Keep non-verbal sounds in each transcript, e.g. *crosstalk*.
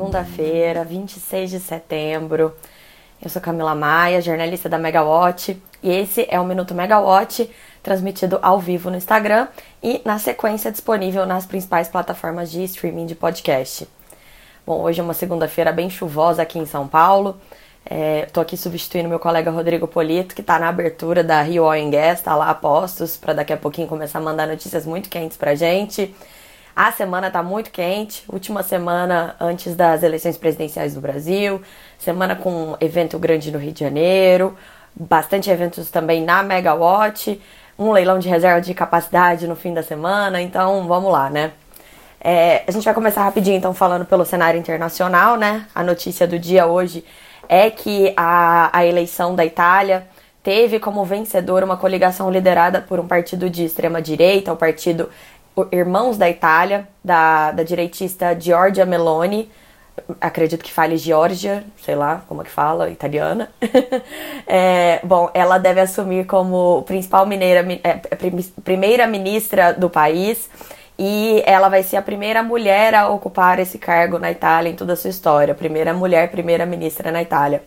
segunda-feira, 26 de setembro. Eu sou Camila Maia, jornalista da Megawatt, e esse é o Minuto Megawatt, transmitido ao vivo no Instagram e na sequência disponível nas principais plataformas de streaming de podcast. Bom, hoje é uma segunda-feira bem chuvosa aqui em São Paulo. Estou é, aqui substituindo meu colega Rodrigo Polito, que está na abertura da Rio Oil Gas, está lá a postos, para daqui a pouquinho começar a mandar notícias muito quentes pra gente. A semana está muito quente, última semana antes das eleições presidenciais do Brasil, semana com evento grande no Rio de Janeiro, bastante eventos também na Megawatt, um leilão de reserva de capacidade no fim da semana, então vamos lá, né? É, a gente vai começar rapidinho então falando pelo cenário internacional, né? A notícia do dia hoje é que a, a eleição da Itália teve como vencedor uma coligação liderada por um partido de extrema direita, o partido Irmãos da Itália, da, da direitista Giorgia Meloni, acredito que fale Georgia, sei lá como é que fala, italiana. *laughs* é, bom, ela deve assumir como principal mineira, é, primeira ministra do país e ela vai ser a primeira mulher a ocupar esse cargo na Itália em toda a sua história. Primeira mulher, primeira ministra na Itália.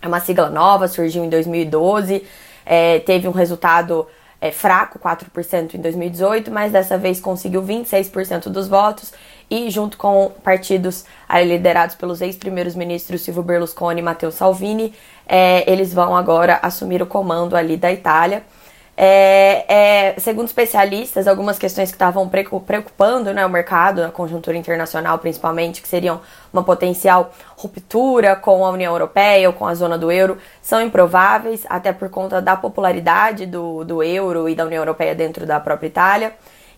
É uma sigla nova, surgiu em 2012, é, teve um resultado é, fraco, 4% em 2018, mas dessa vez conseguiu 26% dos votos e junto com partidos liderados pelos ex-primeiros ministros Silvio Berlusconi e Matteo Salvini, é, eles vão agora assumir o comando ali da Itália. É, é, segundo especialistas, algumas questões que estavam preocupando né, o mercado, a conjuntura internacional principalmente, que seriam uma potencial ruptura com a União Europeia ou com a zona do euro, são improváveis, até por conta da popularidade do, do euro e da União Europeia dentro da própria Itália.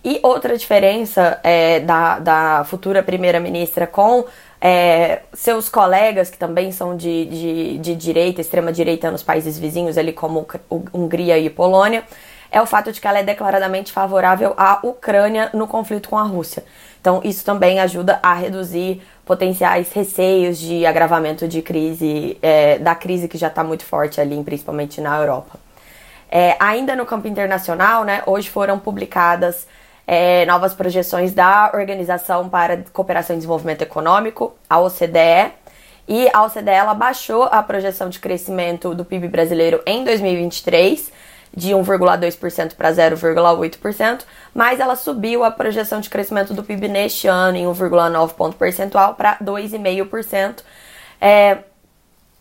E outra diferença é, da, da futura primeira-ministra com é, seus colegas, que também são de, de, de direita, extrema-direita nos países vizinhos, ali como Hungria e Polônia, é o fato de que ela é declaradamente favorável à Ucrânia no conflito com a Rússia. Então, isso também ajuda a reduzir potenciais receios de agravamento de crise, é, da crise que já está muito forte ali, principalmente na Europa. É, ainda no campo internacional, né, hoje foram publicadas é, novas projeções da Organização para Cooperação e Desenvolvimento Econômico, a OCDE, e a OCDE ela baixou a projeção de crescimento do PIB brasileiro em 2023 de 1,2% para 0,8%, mas ela subiu a projeção de crescimento do PIB neste ano em 1,9 ponto percentual para 2,5%. É,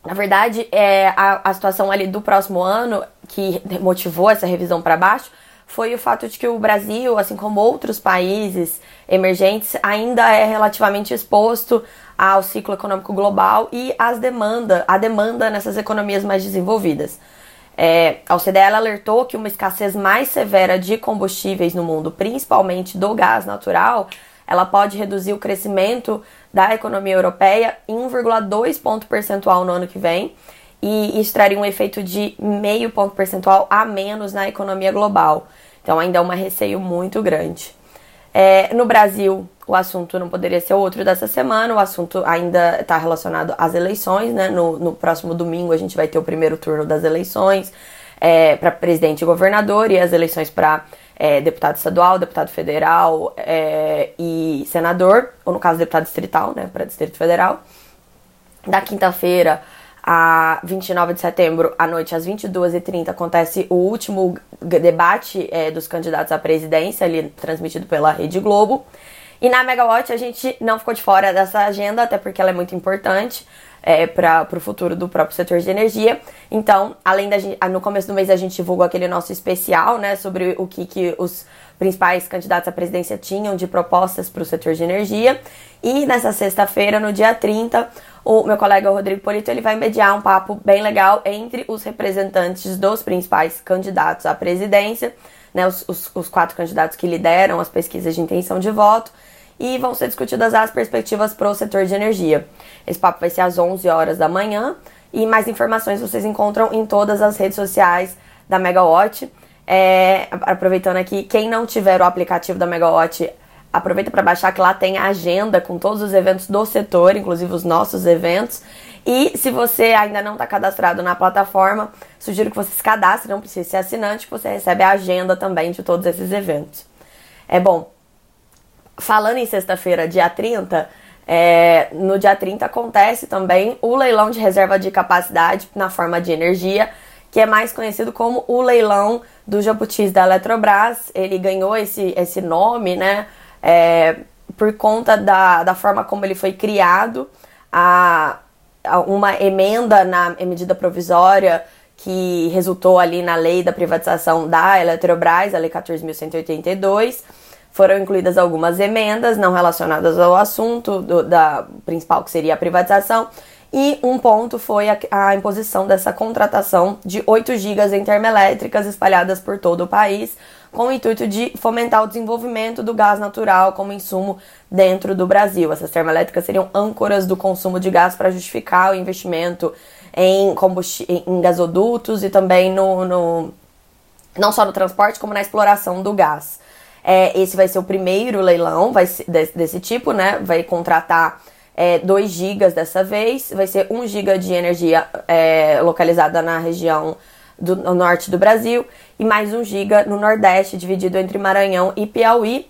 na verdade, é, a, a situação ali do próximo ano que motivou essa revisão para baixo foi o fato de que o Brasil, assim como outros países emergentes, ainda é relativamente exposto ao ciclo econômico global e às demanda, a demanda nessas economias mais desenvolvidas. É, a OCDE alertou que uma escassez mais severa de combustíveis no mundo, principalmente do gás natural, ela pode reduzir o crescimento da economia europeia em 1,2 ponto percentual no ano que vem e isso traria um efeito de meio ponto percentual a menos na economia global. Então ainda é um receio muito grande. É, no Brasil, o assunto não poderia ser outro dessa semana, o assunto ainda está relacionado às eleições, né? No, no, próximo domingo a gente vai ter o primeiro turno das eleições é, para presidente e governador e as eleições para é, deputado estadual, deputado federal é, e senador, ou no caso deputado distrital, né? Para Distrito Federal. Da quinta-feira a 29 de setembro, à noite, às 22h30, acontece o último debate é, dos candidatos à presidência, ali transmitido pela Rede Globo. E na Megawatt a gente não ficou de fora dessa agenda, até porque ela é muito importante é, para o futuro do próprio setor de energia. Então, além da gente, no começo do mês a gente divulgou aquele nosso especial, né, sobre o que, que os principais candidatos à presidência tinham de propostas para o setor de energia. E nessa sexta-feira, no dia 30, o meu colega Rodrigo Polito ele vai mediar um papo bem legal entre os representantes dos principais candidatos à presidência, né, os, os, os quatro candidatos que lideram as pesquisas de intenção de voto, e vão ser discutidas as perspectivas para o setor de energia. Esse papo vai ser às 11 horas da manhã e mais informações vocês encontram em todas as redes sociais da Megawatt. É, aproveitando aqui, quem não tiver o aplicativo da Megawatt, aproveita para baixar que lá tem a agenda com todos os eventos do setor, inclusive os nossos eventos. E se você ainda não está cadastrado na plataforma, sugiro que você se cadastre, não precisa ser assinante, que você recebe a agenda também de todos esses eventos. É bom, falando em sexta-feira, dia 30, É, no dia 30 acontece também o leilão de reserva de capacidade na forma de energia, que é mais conhecido como o leilão do Jabutis da Eletrobras. Ele ganhou esse, esse nome, né? É, por conta da, da forma como ele foi criado, a, a uma emenda na medida provisória que resultou ali na lei da privatização da Eletrobras, a Lei 14.182. Foram incluídas algumas emendas não relacionadas ao assunto do, da principal, que seria a privatização, e um ponto foi a, a imposição dessa contratação de 8 gigas em termoelétricas espalhadas por todo o país, com o intuito de fomentar o desenvolvimento do gás natural como insumo dentro do Brasil. Essas termoelétricas seriam âncoras do consumo de gás para justificar o investimento em, em gasodutos e também no, no, não só no transporte, como na exploração do gás. É, esse vai ser o primeiro leilão vai ser desse, desse tipo, né? Vai contratar é, 2 gigas dessa vez, vai ser 1 giga de energia é, localizada na região do norte do Brasil e mais 1 giga no Nordeste, dividido entre Maranhão e Piauí.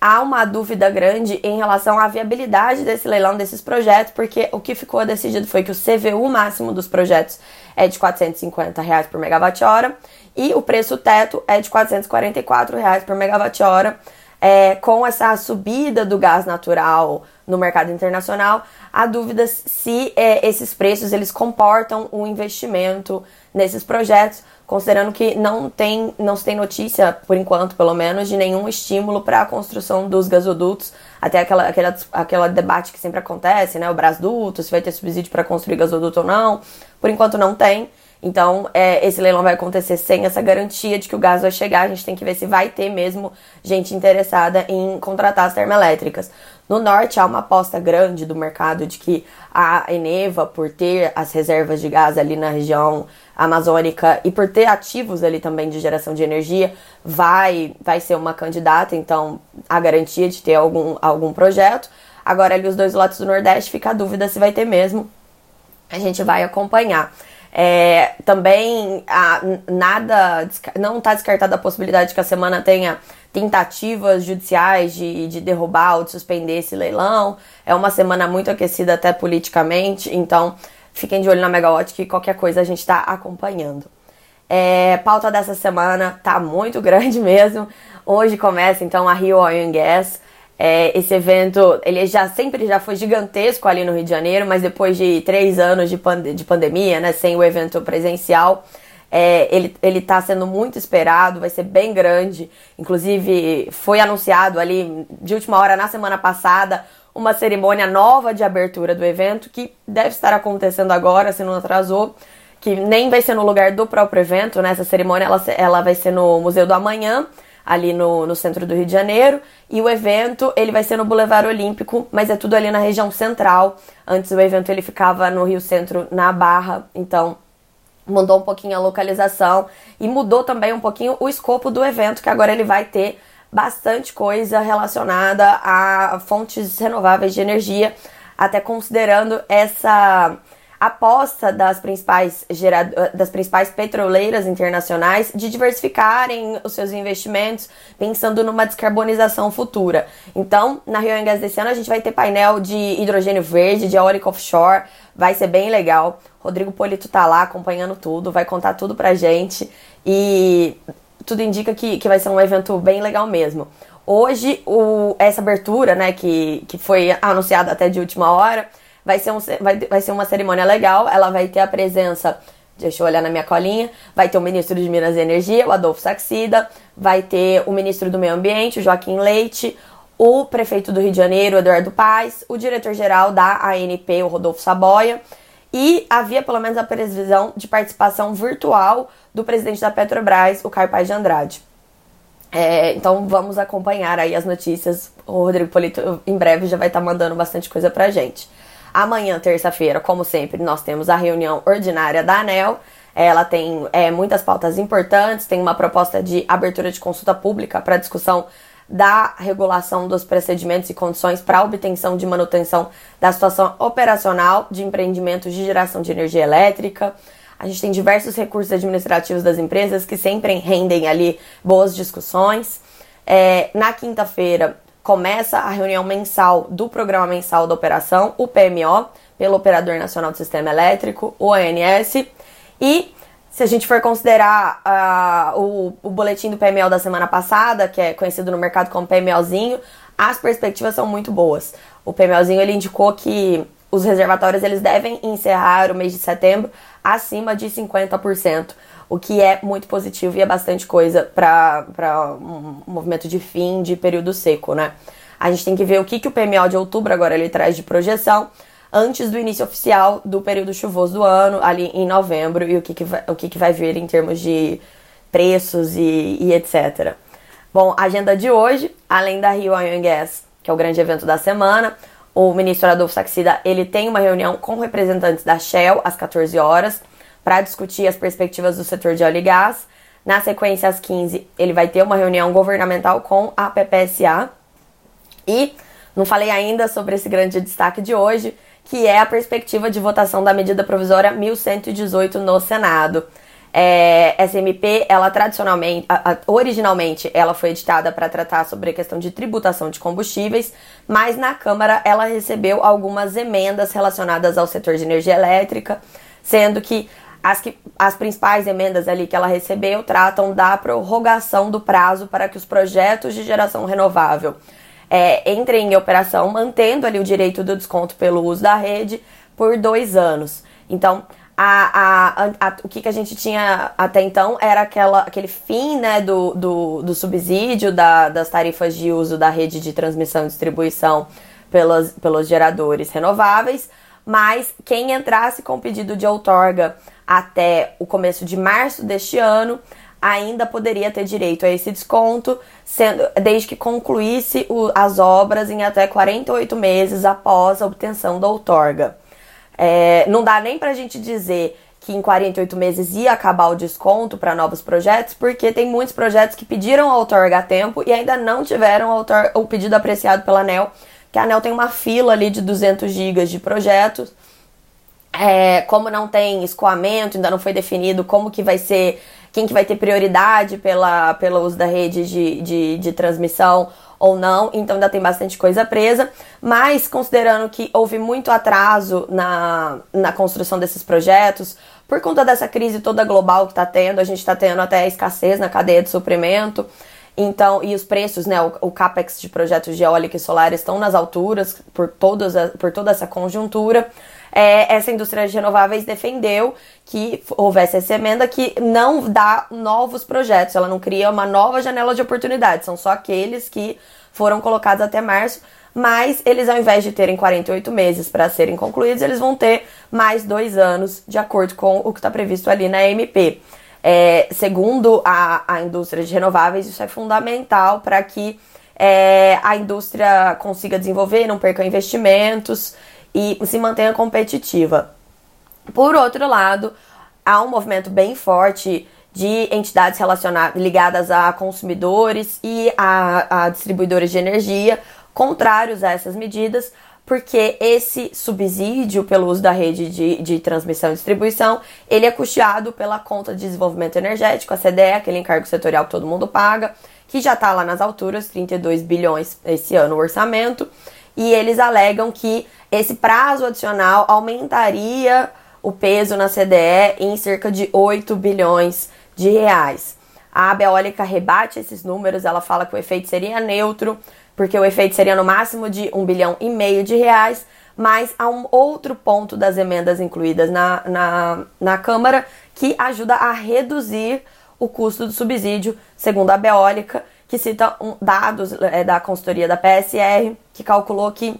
Há uma dúvida grande em relação à viabilidade desse leilão desses projetos, porque o que ficou decidido foi que o CVU máximo dos projetos é de 450 reais por megawatt-hora e o preço teto é de 444 reais por megawatt-hora. É, com essa subida do gás natural no mercado internacional, há dúvidas se é, esses preços eles comportam um investimento nesses projetos, considerando que não tem, não se tem notícia, por enquanto, pelo menos, de nenhum estímulo para a construção dos gasodutos, até aquela, aquela, aquela debate que sempre acontece, né? O Brasduto, se vai ter subsídio para construir gasoduto ou não. Por enquanto não tem. Então, é, esse leilão vai acontecer sem essa garantia de que o gás vai chegar. A gente tem que ver se vai ter mesmo gente interessada em contratar as termoelétricas. No norte, há uma aposta grande do mercado de que a Eneva, por ter as reservas de gás ali na região amazônica e por ter ativos ali também de geração de energia, vai, vai ser uma candidata. Então, a garantia de ter algum, algum projeto. Agora, ali os dois lados do Nordeste, fica a dúvida se vai ter mesmo. A gente vai acompanhar. É, também a, nada, não está descartada a possibilidade de que a semana tenha tentativas judiciais de, de derrubar ou de suspender esse leilão. É uma semana muito aquecida até politicamente, então fiquem de olho na Megawatt que qualquer coisa a gente está acompanhando. É, pauta dessa semana tá muito *laughs* grande mesmo. Hoje começa então a Rio Oil and Gas. É, esse evento, ele já sempre já foi gigantesco ali no Rio de Janeiro, mas depois de três anos de, pande de pandemia, né, sem o evento presencial, é, ele, ele tá sendo muito esperado, vai ser bem grande. Inclusive, foi anunciado ali de última hora na semana passada uma cerimônia nova de abertura do evento que deve estar acontecendo agora, se não atrasou, que nem vai ser no lugar do próprio evento, né? Essa cerimônia ela, ela vai ser no Museu do Amanhã ali no, no centro do Rio de Janeiro. E o evento, ele vai ser no Boulevard Olímpico, mas é tudo ali na região central. Antes o evento ele ficava no Rio Centro, na Barra, então mudou um pouquinho a localização e mudou também um pouquinho o escopo do evento, que agora ele vai ter bastante coisa relacionada a fontes renováveis de energia, até considerando essa aposta das principais, das principais petroleiras internacionais de diversificarem os seus investimentos pensando numa descarbonização futura. Então, na Rio Gas desse ano, a gente vai ter painel de hidrogênio verde, de eólica offshore, vai ser bem legal. Rodrigo Polito tá lá acompanhando tudo, vai contar tudo pra gente e tudo indica que, que vai ser um evento bem legal mesmo. Hoje, o, essa abertura, né, que, que foi anunciada até de última hora, Vai ser, um, vai, vai ser uma cerimônia legal, ela vai ter a presença deixa eu olhar na minha colinha, vai ter o ministro de Minas e Energia, o Adolfo Saxida, vai ter o ministro do Meio Ambiente, o Joaquim Leite, o prefeito do Rio de Janeiro, Eduardo Paes, o diretor-geral da ANP, o Rodolfo Saboia, e havia pelo menos a previsão de participação virtual do presidente da Petrobras, o Caio Paes de Andrade. É, então vamos acompanhar aí as notícias. O Rodrigo Polito em breve já vai estar tá mandando bastante coisa pra gente. Amanhã, terça-feira, como sempre, nós temos a reunião ordinária da ANEL. Ela tem é, muitas pautas importantes, tem uma proposta de abertura de consulta pública para discussão da regulação dos procedimentos e condições para obtenção de manutenção da situação operacional de empreendimentos de geração de energia elétrica. A gente tem diversos recursos administrativos das empresas que sempre rendem ali boas discussões. É, na quinta-feira, começa a reunião mensal do Programa Mensal da Operação, o PMO, pelo Operador Nacional do Sistema Elétrico, o ONS, e se a gente for considerar uh, o, o boletim do PMO da semana passada, que é conhecido no mercado como PMOzinho, as perspectivas são muito boas. O PMOzinho ele indicou que os reservatórios eles devem encerrar o mês de setembro acima de 50%, o que é muito positivo e é bastante coisa para um movimento de fim de período seco, né? A gente tem que ver o que, que o PMO de outubro agora ele traz de projeção antes do início oficial do período chuvoso do ano, ali em novembro, e o que, que, vai, o que, que vai vir em termos de preços e, e etc. Bom, agenda de hoje, além da Rio Oil Gas, que é o grande evento da semana, o ministro Adolfo Saxida ele tem uma reunião com representantes da Shell às 14 horas para discutir as perspectivas do setor de óleo e gás. Na sequência, às 15, ele vai ter uma reunião governamental com a PPSA. E não falei ainda sobre esse grande destaque de hoje, que é a perspectiva de votação da medida provisória 1118 no Senado. É, essa MP, ela tradicionalmente, a, a, originalmente, ela foi editada para tratar sobre a questão de tributação de combustíveis, mas na Câmara ela recebeu algumas emendas relacionadas ao setor de energia elétrica, sendo que as, que, as principais emendas ali que ela recebeu tratam da prorrogação do prazo para que os projetos de geração renovável é, entrem em operação, mantendo ali o direito do desconto pelo uso da rede por dois anos. Então, a, a, a, o que, que a gente tinha até então era aquela, aquele fim né, do, do, do subsídio da, das tarifas de uso da rede de transmissão e distribuição pelos, pelos geradores renováveis, mas quem entrasse com pedido de outorga até o começo de março deste ano ainda poderia ter direito a esse desconto, sendo, desde que concluísse o, as obras em até 48 meses após a obtenção da outorga. É, não dá nem pra gente dizer que em 48 meses ia acabar o desconto para novos projetos, porque tem muitos projetos que pediram a outorga a tempo e ainda não tiveram o pedido apreciado pela ANEL, que a ANEL tem uma fila ali de 200 gigas de projetos. É, como não tem escoamento, ainda não foi definido como que vai ser, quem que vai ter prioridade pela, pelo uso da rede de, de, de transmissão ou não, então ainda tem bastante coisa presa, mas considerando que houve muito atraso na, na construção desses projetos, por conta dessa crise toda global que está tendo, a gente está tendo até escassez na cadeia de suprimento, então, e os preços, né, o, o capex de projetos de eólica e solar estão nas alturas por, todos, por toda essa conjuntura é, essa indústria de renováveis defendeu que houvesse essa emenda que não dá novos projetos, ela não cria uma nova janela de oportunidade, são só aqueles que foram colocados até março, mas eles, ao invés de terem 48 meses para serem concluídos, eles vão ter mais dois anos, de acordo com o que está previsto ali na MP. É, segundo a, a indústria de renováveis, isso é fundamental para que é, a indústria consiga desenvolver, não perca investimentos e se mantenha competitiva. Por outro lado, há um movimento bem forte de entidades relacionadas ligadas a consumidores e a, a distribuidores de energia, contrários a essas medidas, porque esse subsídio pelo uso da rede de, de transmissão e distribuição, ele é custeado pela conta de desenvolvimento energético, a CDE, aquele encargo setorial que todo mundo paga, que já está lá nas alturas, 32 bilhões esse ano o orçamento, e eles alegam que esse prazo adicional aumentaria o peso na CDE em cerca de 8 bilhões de reais. A Abeólica rebate esses números, ela fala que o efeito seria neutro, porque o efeito seria no máximo de 1 bilhão e meio de reais, mas há um outro ponto das emendas incluídas na, na, na Câmara que ajuda a reduzir o custo do subsídio, segundo a Beólica, que cita um, dados é, da consultoria da PSR, que calculou que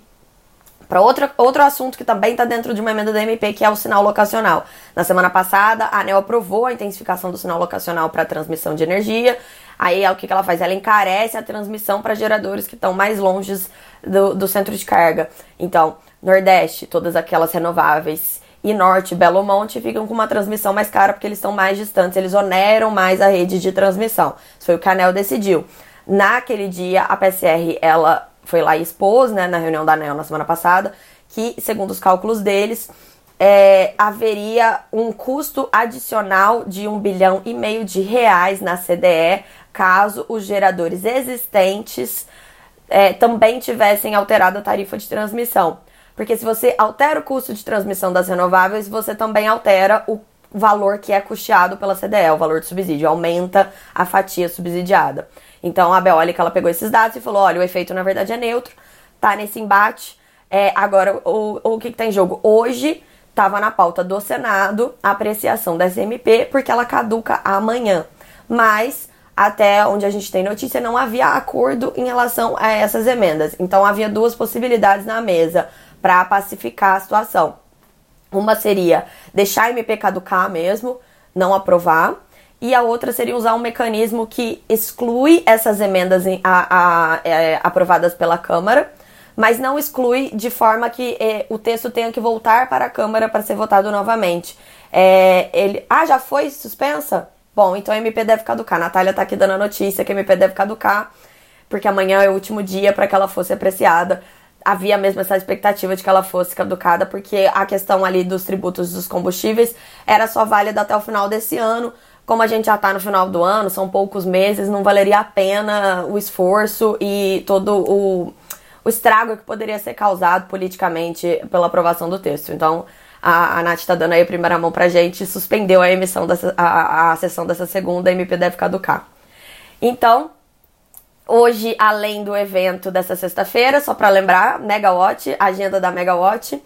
para outro, outro assunto que também está dentro de uma emenda da MP, que é o sinal locacional. Na semana passada, a ANEL aprovou a intensificação do sinal locacional para transmissão de energia. Aí o que, que ela faz? Ela encarece a transmissão para geradores que estão mais longe do, do centro de carga. Então, Nordeste, todas aquelas renováveis e Norte, Belo Monte ficam com uma transmissão mais cara porque eles estão mais distantes, eles oneram mais a rede de transmissão. Isso foi o que a ANEL decidiu. Naquele dia, a PCR, ela foi lá e expôs, né, na reunião da ANEL na semana passada, que, segundo os cálculos deles, é, haveria um custo adicional de um bilhão e meio de reais na CDE caso os geradores existentes é, também tivessem alterado a tarifa de transmissão. Porque se você altera o custo de transmissão das renováveis, você também altera o valor que é custeado pela CDE, o valor de subsídio, aumenta a fatia subsidiada. Então a Beólica ela pegou esses dados e falou: olha, o efeito na verdade é neutro, tá nesse embate. É, agora, o, o que, que tá em jogo? Hoje estava na pauta do Senado a apreciação da SMP, porque ela caduca amanhã. Mas até onde a gente tem notícia, não havia acordo em relação a essas emendas. Então havia duas possibilidades na mesa para pacificar a situação. Uma seria deixar a MP caducar mesmo, não aprovar, e a outra seria usar um mecanismo que exclui essas emendas em, a, a, é, aprovadas pela Câmara, mas não exclui de forma que é, o texto tenha que voltar para a Câmara para ser votado novamente. É, ele, ah, já foi suspensa? Bom, então a MP deve caducar. A Natália está aqui dando a notícia que a MP deve caducar, porque amanhã é o último dia para que ela fosse apreciada havia mesmo essa expectativa de que ela fosse caducada, porque a questão ali dos tributos dos combustíveis era só válida até o final desse ano. Como a gente já está no final do ano, são poucos meses, não valeria a pena o esforço e todo o, o estrago que poderia ser causado politicamente pela aprovação do texto. Então, a, a Nath está dando aí a primeira mão pra gente, suspendeu a emissão dessa, a, a sessão dessa segunda, a MP deve caducar. Então, Hoje, além do evento dessa sexta-feira, só para lembrar, Megawatt, agenda da Megawatt.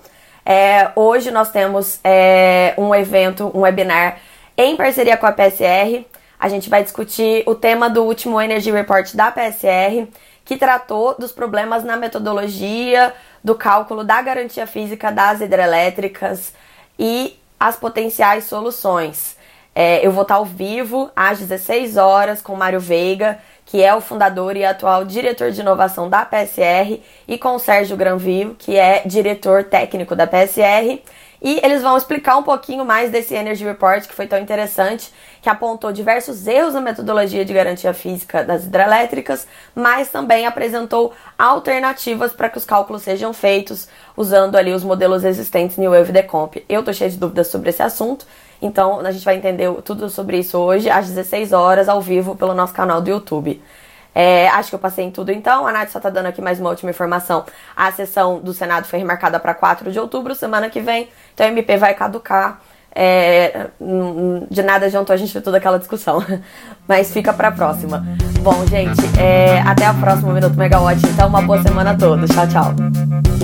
É, hoje nós temos é, um evento, um webinar em parceria com a PSR. A gente vai discutir o tema do último Energy Report da PSR, que tratou dos problemas na metodologia do cálculo da garantia física das hidrelétricas e as potenciais soluções. É, eu vou estar ao vivo às 16 horas com Mário Veiga que é o fundador e atual diretor de inovação da PSR, e com o Sérgio Granville, que é diretor técnico da PSR. E eles vão explicar um pouquinho mais desse Energy Report que foi tão interessante, que apontou diversos erros na metodologia de garantia física das hidrelétricas, mas também apresentou alternativas para que os cálculos sejam feitos usando ali os modelos existentes New Wave Decomp. Eu tô cheia de dúvidas sobre esse assunto, então a gente vai entender tudo sobre isso hoje, às 16 horas, ao vivo, pelo nosso canal do YouTube. É, acho que eu passei em tudo então. A Nath só tá dando aqui mais uma última informação. A sessão do Senado foi remarcada para 4 de outubro, semana que vem. Então a MP vai caducar. É, de nada adiantou a gente ver toda aquela discussão. *laughs* Mas fica pra próxima. Bom, gente, é, até a próxima Minuto Megawatt. Então, uma boa semana a todos. Tchau, tchau.